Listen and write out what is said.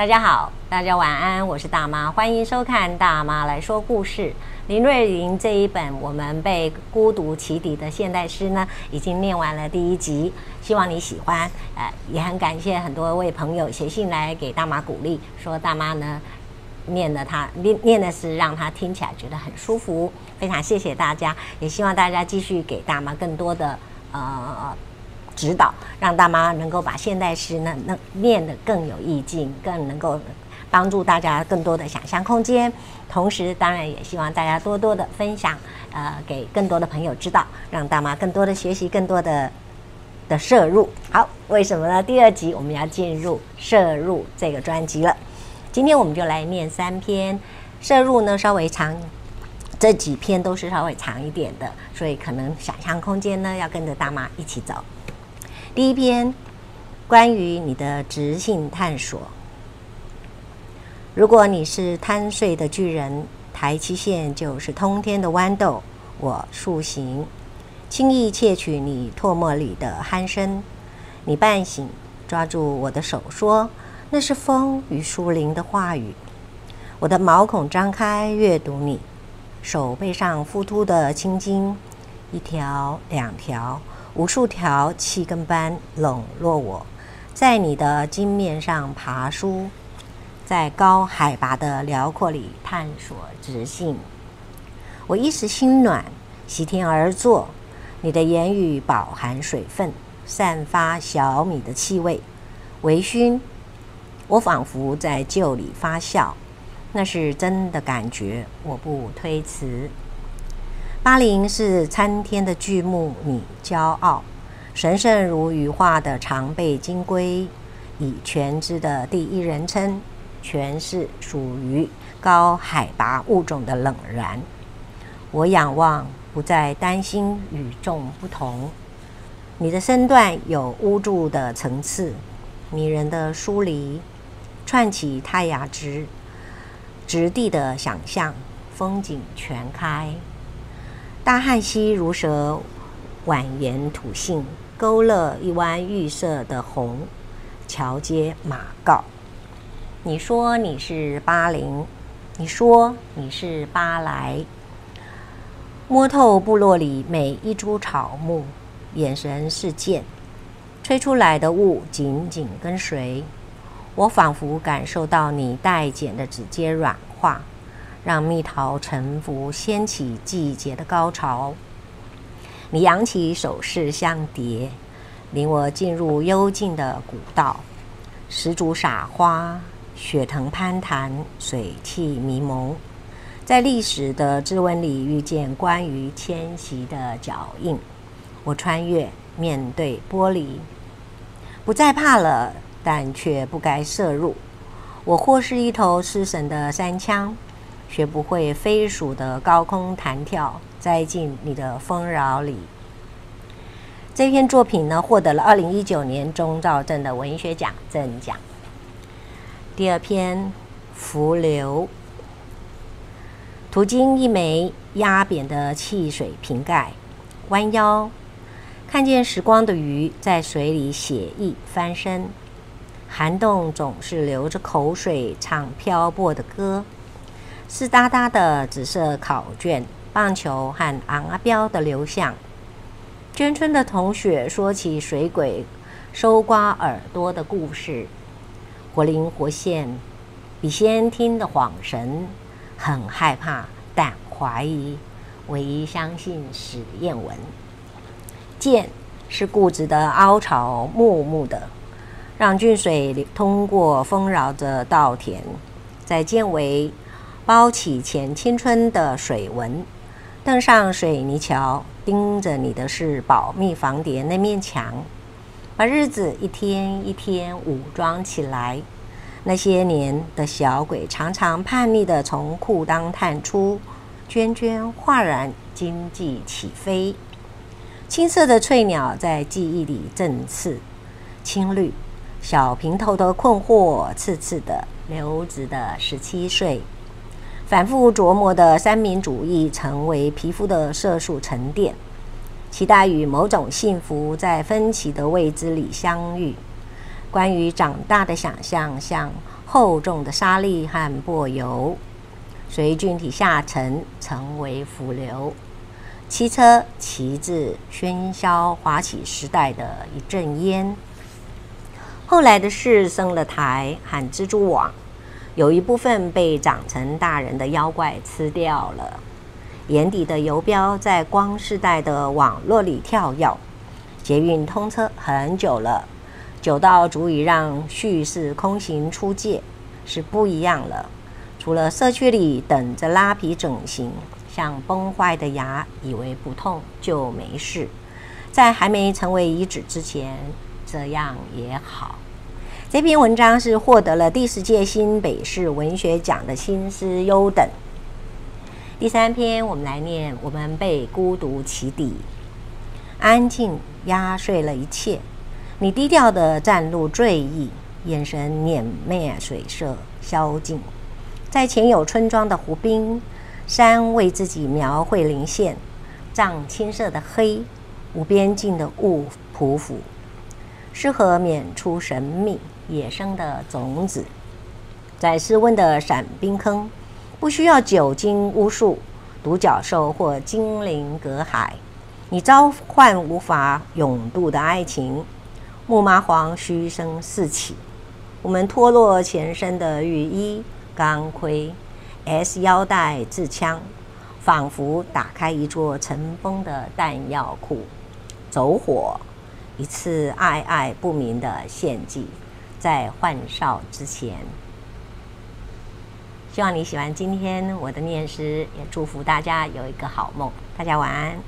大家好，大家晚安，我是大妈，欢迎收看《大妈来说故事》。林瑞玲这一本我们被孤独启迪的现代诗呢，已经念完了第一集，希望你喜欢。呃，也很感谢很多位朋友写信来给大妈鼓励，说大妈呢念的他念念的诗让他听起来觉得很舒服，非常谢谢大家，也希望大家继续给大妈更多的呃。指导，让大妈能够把现代诗呢，能念得更有意境，更能够帮助大家更多的想象空间。同时，当然也希望大家多多的分享，呃，给更多的朋友知道，让大妈更多的学习，更多的的摄入。好，为什么呢？第二集我们要进入摄入这个专辑了。今天我们就来念三篇，摄入呢稍微长，这几篇都是稍微长一点的，所以可能想象空间呢要跟着大妈一起走。第一篇，关于你的直性探索。如果你是贪睡的巨人，台七线就是通天的豌豆。我塑形，轻易窃取你唾沫里的鼾声。你半醒，抓住我的手说：“那是风与树林的话语。”我的毛孔张开，阅读你手背上浮凸的青筋，一条两条。无数条气根般笼络我，在你的金面上爬梳，在高海拔的辽阔里探索直性。我一时心暖，席天而坐。你的言语饱含水分，散发小米的气味，微醺。我仿佛在旧里发酵，那是真的感觉，我不推辞。巴林是参天的巨木，你骄傲，神圣如羽化的长背金龟，以全知的第一人称诠释属于高海拔物种的冷然。我仰望，不再担心与众不同。你的身段有污渍的层次，迷人的疏离，串起太阳直直地的想象，风景全开。大汉溪如蛇蜿蜒吐信，勾勒一弯玉色的红。桥接马告。你说你是巴林，你说你是巴莱，摸透部落里每一株草木，眼神是剑，吹出来的雾紧紧跟随。我仿佛感受到你带剪的指尖软化。让蜜桃沉浮，掀起季节的高潮。你扬起手势像蝶，领我进入幽静的古道。石竹撒花，雪藤攀谈，水汽迷蒙。在历史的质温里遇见关于迁徙的脚印。我穿越，面对玻璃，不再怕了，但却不该摄入。我或是一头失神的山羌。学不会飞鼠的高空弹跳，栽进你的丰饶里。这篇作品呢，获得了二零一九年钟肇政的文学奖正奖。第二篇《浮流》，途经一枚压扁的汽水瓶盖，弯腰看见时光的鱼在水里写意翻身，涵洞总是流着口水唱漂泊的歌。湿哒哒的紫色考卷，棒球和昂阿标的流向。娟村的同学说起水鬼收刮耳朵的故事，活灵活现，比先听的恍神。很害怕，但怀疑，唯一相信史艳文。涧是固执的凹槽，木木的，让郡水通过丰饶的稻田，在涧尾。包起前青春的水纹，登上水泥桥，盯着你的是保密房谍那面墙，把日子一天一天武装起来。那些年的小鬼常常叛逆地从裤裆探出，涓涓哗然，经济起飞。青色的翠鸟在记忆里振翅，青绿小平头的困惑，刺刺的留直的十七岁。反复琢磨的三民主义成为皮肤的色素沉淀，期待与某种幸福在分歧的未知里相遇。关于长大的想象，像厚重的沙粒和柏油，随菌体下沉，成为腐流。汽车骑至喧嚣滑起时代的一阵烟。后来的事，生了台和蜘蛛网，有一部分被长成大人的妖怪吃掉了。眼底的游标在光世代的网络里跳跃。捷运通车很久了。久到足以让叙事空行出界，是不一样了。除了社区里等着拉皮整形，像崩坏的牙，以为不痛就没事。在还没成为遗址之前，这样也好。这篇文章是获得了第十届新北市文学奖的新诗优等。第三篇，我们来念：我们被孤独起底，安静压碎了一切。你低调的站入醉意，眼神碾灭水色宵静，在前有村庄的湖滨，山为自己描绘零线，藏青色的黑，无边境的雾匍匐，适合免出神秘野生的种子，在室温的散冰坑，不需要酒精巫术、独角兽或精灵隔海，你召唤无法永渡的爱情。木麻黄嘘声四起，我们脱落前身的雨衣、钢盔、S 腰带、自枪，仿佛打开一座尘封的弹药库，走火，一次爱爱不明的献祭，在换哨之前。希望你喜欢今天我的念诗，也祝福大家有一个好梦。大家晚安。